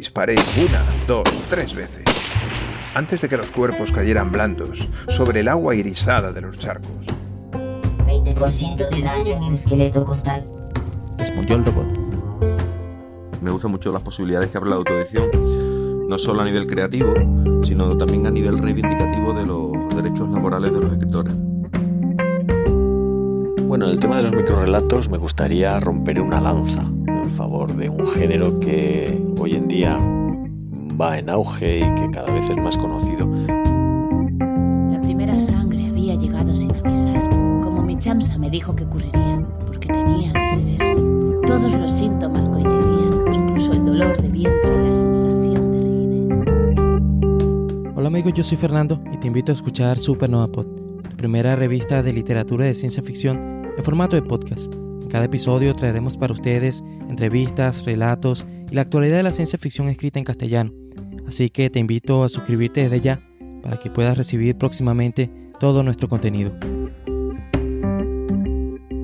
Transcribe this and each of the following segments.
Disparé una, dos, tres veces, antes de que los cuerpos cayeran blandos sobre el agua irisada de los charcos. 20% de daño en el esqueleto costal. Respondió el robot. Me gustan mucho las posibilidades que abre la autoedición, no solo a nivel creativo, sino también a nivel reivindicativo de los derechos laborales de los escritores. Bueno, en el tema de los microrelatos me gustaría romper una lanza en favor de un género que hoy en día va en auge y que cada vez es más conocido. La primera sangre había llegado sin avisar, como mi chamsa me dijo que ocurriría, porque tenía que ser eso. Todos los síntomas coincidían, incluso el dolor de vientre y la sensación de rigidez. Hola amigos, yo soy Fernando y te invito a escuchar Supernova Pod, tu primera revista de literatura de ciencia ficción en formato de podcast. Cada episodio traeremos para ustedes entrevistas, relatos y la actualidad de la ciencia ficción escrita en castellano. Así que te invito a suscribirte desde ya para que puedas recibir próximamente todo nuestro contenido.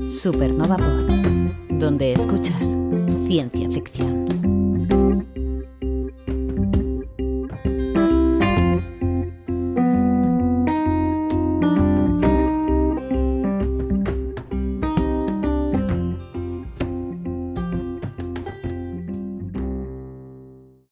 Supernova Pod, donde escuchas ciencia ficción.